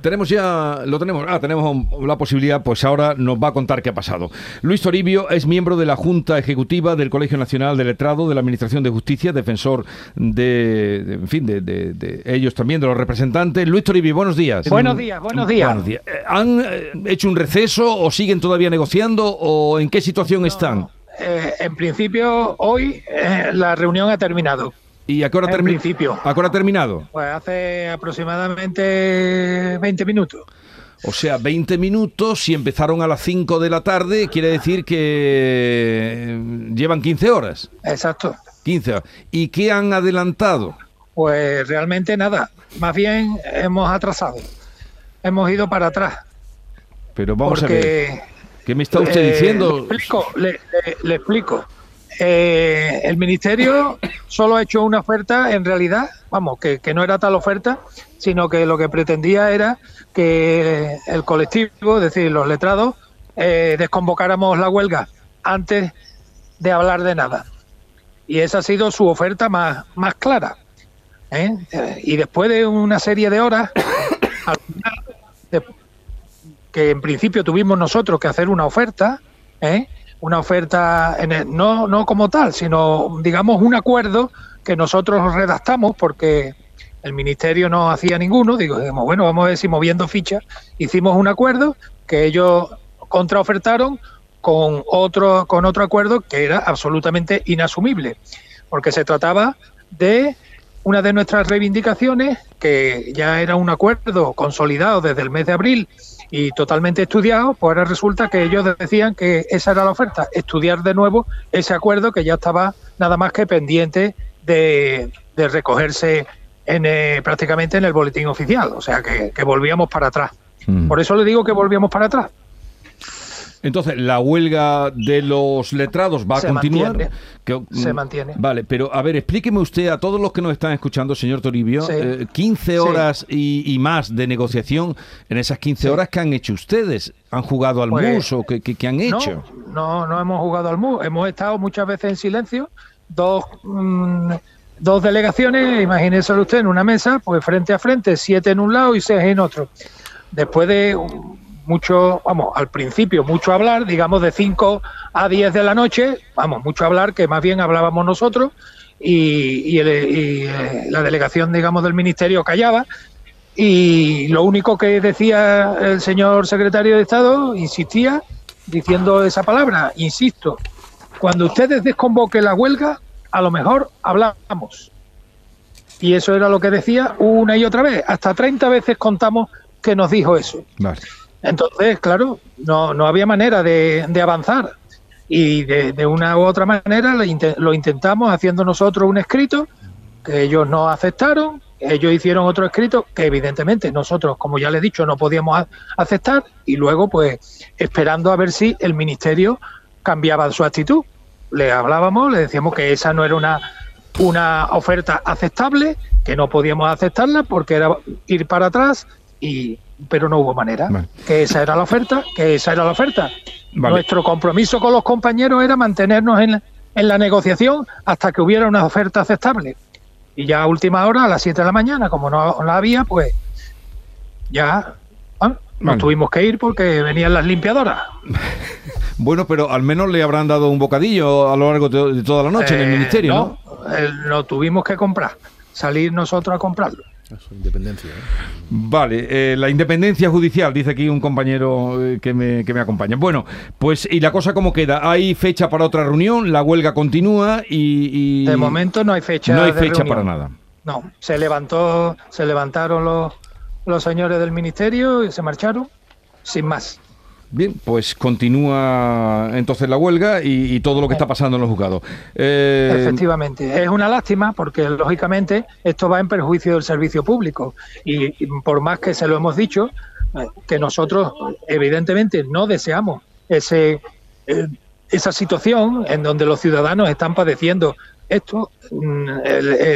Tenemos ya, lo tenemos, ah, tenemos la posibilidad, pues ahora nos va a contar qué ha pasado. Luis Toribio es miembro de la Junta Ejecutiva del Colegio Nacional de Letrado de la Administración de Justicia, defensor de, en fin, de, ellos también, de los representantes. Luis Toribio, buenos días. Buenos días, buenos días. Eh, ¿Han eh, hecho un receso o siguen todavía negociando o en qué situación están? Eh, en principio, hoy la reunión ha terminado. ¿Y a qué hora, en principio. ¿a qué hora ha terminado? Pues hace aproximadamente 20 minutos. O sea, 20 minutos, si empezaron a las 5 de la tarde, quiere decir que llevan 15 horas. Exacto. 15 horas. ¿Y qué han adelantado? Pues realmente nada. Más bien hemos atrasado. Hemos ido para atrás. Pero vamos a ver. ¿Qué me está usted diciendo? Le explico. le explico. Eh, el ministerio solo ha hecho una oferta, en realidad, vamos, que, no era tal oferta, sino que lo que pretendía era que el colectivo, es decir, los letrados, eh, desconvocáramos la huelga antes de hablar de nada. Y esa ha sido su oferta más, más clara. ¿eh? Y después de una serie de horas, que en principio tuvimos nosotros que hacer una oferta, ¿eh? Una oferta, en no, no como tal, sino digamos un acuerdo que nosotros redactamos porque el ministerio no hacía ninguno, digo, bueno, vamos a ver si moviendo fichas, hicimos un acuerdo que ellos contraofertaron con otro, con otro acuerdo que era absolutamente inasumible, porque se trataba de una de nuestras reivindicaciones, que ya era un acuerdo consolidado desde el mes de abril y totalmente estudiado, pues ahora resulta que ellos decían que esa era la oferta, estudiar de nuevo ese acuerdo que ya estaba nada más que pendiente de, recogerse en, eh, prácticamente en el boletín oficial, o sea que, volvíamos para atrás. Mm. Por eso le digo que volvíamos para atrás. Entonces, ¿la huelga de los letrados va a continuar? se mm, mantiene. Vale, pero a ver, explíqueme usted a todos los que nos están escuchando, señor Toribio, 15 eh, horas y, más de negociación, en esas 15 horas, ¿qué han hecho ustedes? ¿Han jugado al pues, mus o qué, han hecho? No, no, hemos jugado al mus, hemos estado muchas veces en silencio, dos... Mm, dos delegaciones, imagínese usted en una mesa, pues frente a frente, siete en un lado y seis en otro. Después de mucho, vamos, al principio mucho hablar, digamos de 5 a 10 de la noche, vamos, mucho hablar, que más bien hablábamos nosotros y, eh, la delegación, digamos, del ministerio callaba. Y lo único que decía el señor secretario de Estado, insistía, diciendo esa palabra, insisto, cuando ustedes desconvoquen la huelga, a lo mejor hablamos. Y eso era lo que decía una y otra vez. Hasta 30 veces contamos que nos dijo eso. Vale. Entonces, claro, no, no había manera de, avanzar. Y de, una u otra manera lo, intentamos haciendo nosotros un escrito que ellos no aceptaron, ellos hicieron otro escrito que evidentemente nosotros, como ya le he dicho, no podíamos aceptar y luego pues esperando a ver si el ministerio cambiaba su actitud. Le hablábamos, le decíamos que esa no era una, una oferta aceptable, que no podíamos aceptarla porque era ir para atrás y pero no hubo manera. Que esa era la oferta, que esa era la oferta. Nuestro compromiso con los compañeros era mantenernos en, en la negociación hasta que hubiera una oferta aceptable. Y ya a última hora, a las 7 de la mañana, como no, la había, pues ya nos tuvimos que ir porque venían las limpiadoras. bueno, pero al menos le habrán dado un bocadillo a lo largo de toda la noche en el eh, ministerio, ¿no? ¿no? lo tuvimos que comprar, salir nosotros a comprarlo. Independencia. ¿eh? Vale, eh, la independencia judicial, dice aquí un compañero eh, que, me, que me acompaña. Bueno, pues ¿y la cosa cómo queda? ¿Hay fecha para otra reunión? ¿La huelga continúa? Y, De momento no hay fecha. No hay fecha para nada. No, se levantó, se levantaron los, los señores del ministerio y se marcharon, sin más. Bien, pues continúa entonces la huelga y, todo lo que está pasando en los juzgados. Eh, Efectivamente, es una lástima porque lógicamente esto va en perjuicio del servicio público. Y, por más que se lo hemos dicho, eh, que nosotros evidentemente no deseamos ese, eh, esa situación en donde los ciudadanos están padeciendo esto, mm,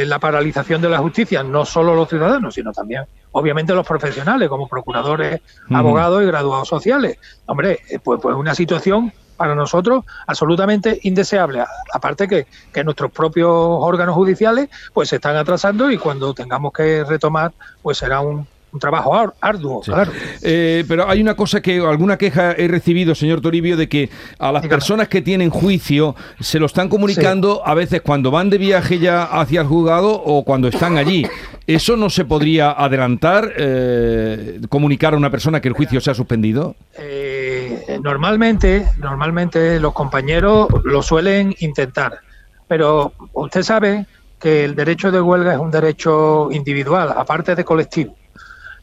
la paralización de la justicia, no solo los ciudadanos, sino también obviamente los profesionales, como procuradores, abogados y graduados sociales. Hombre, eh, pues, pues una situación para nosotros absolutamente indeseable. Aparte que, que nuestros propios órganos judiciales pues se están atrasando y cuando tengamos que retomar pues será un un trabajo arduo, claro. Eh, pero hay una cosa que, alguna queja he recibido, señor Toribio, de que a las personas que tienen juicio se lo están comunicando a veces cuando van de viaje ya hacia el juzgado o cuando están allí. ¿Eso no se podría adelantar, eh, comunicar a una persona que el juicio se ha suspendido? Eh, normalmente, normalmente los compañeros lo suelen intentar, pero usted sabe que el derecho de huelga es un derecho individual, aparte de colectivo.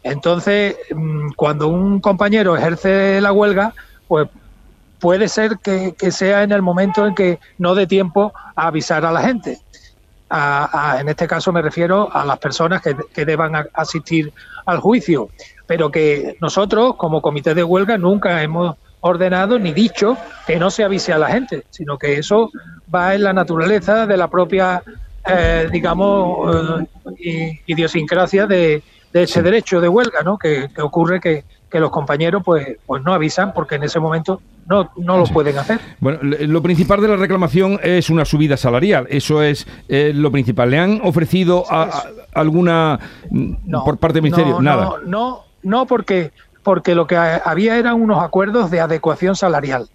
Entonces, mm, cuando un compañero ejerce la huelga, pues puede ser que, sea en el momento en que no dé tiempo a avisar a la gente. En este caso me refiero a las personas que, que deban asistir al juicio, pero que nosotros como comité de huelga nunca hemos ordenado ni dicho que no se avise a la gente, sino que eso va en la naturaleza de la propia, eh, digamos, eh, idiosincrasia de, ese derecho de huelga, ¿no? Que, ocurre que, los compañeros pues, pues no avisan porque en ese momento no, no lo pueden hacer. Bueno, lo principal de la reclamación es una subida salarial, eso es eh, lo principal. ¿Le han ofrecido alguna por parte del Ministerio? Nada. No, no, no porque, porque lo que había eran unos acuerdos de adecuación salarial.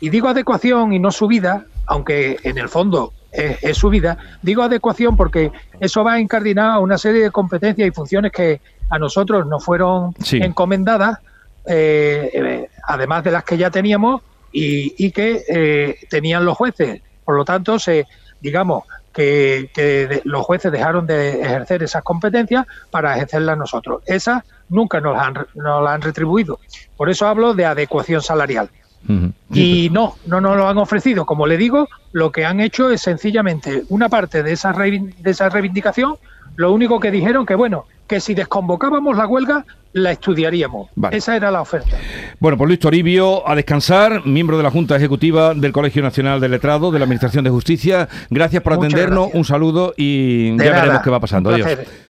Y digo adecuación y no subida, aunque en el fondo es, subida, digo adecuación porque eso va incardinado a una serie de competencias y funciones que a nosotros nos fueron encomendadas, eh, eh, además de las que ya teníamos y, que eh, tenían los jueces. Por lo tanto, se, digamos, que, los jueces dejaron de ejercer esas competencias para ejercerlas nosotros. Esas nunca nos, han, nos las han retribuido. Por eso hablo de adecuación salarial. Y no, no nos lo han ofrecido. Como le digo, lo que han hecho es sencillamente una parte de esa, de esa reivindicación. Lo único que dijeron que, bueno, que si desconvocábamos la huelga, la estudiaríamos. Esa era la oferta. Bueno, pues Luis Toribio, a descansar, miembro de la Junta Ejecutiva del Colegio Nacional de Letrado de la Administración de Justicia. Gracias por atendernos, un saludo y ya veremos qué va pasando. Adiós.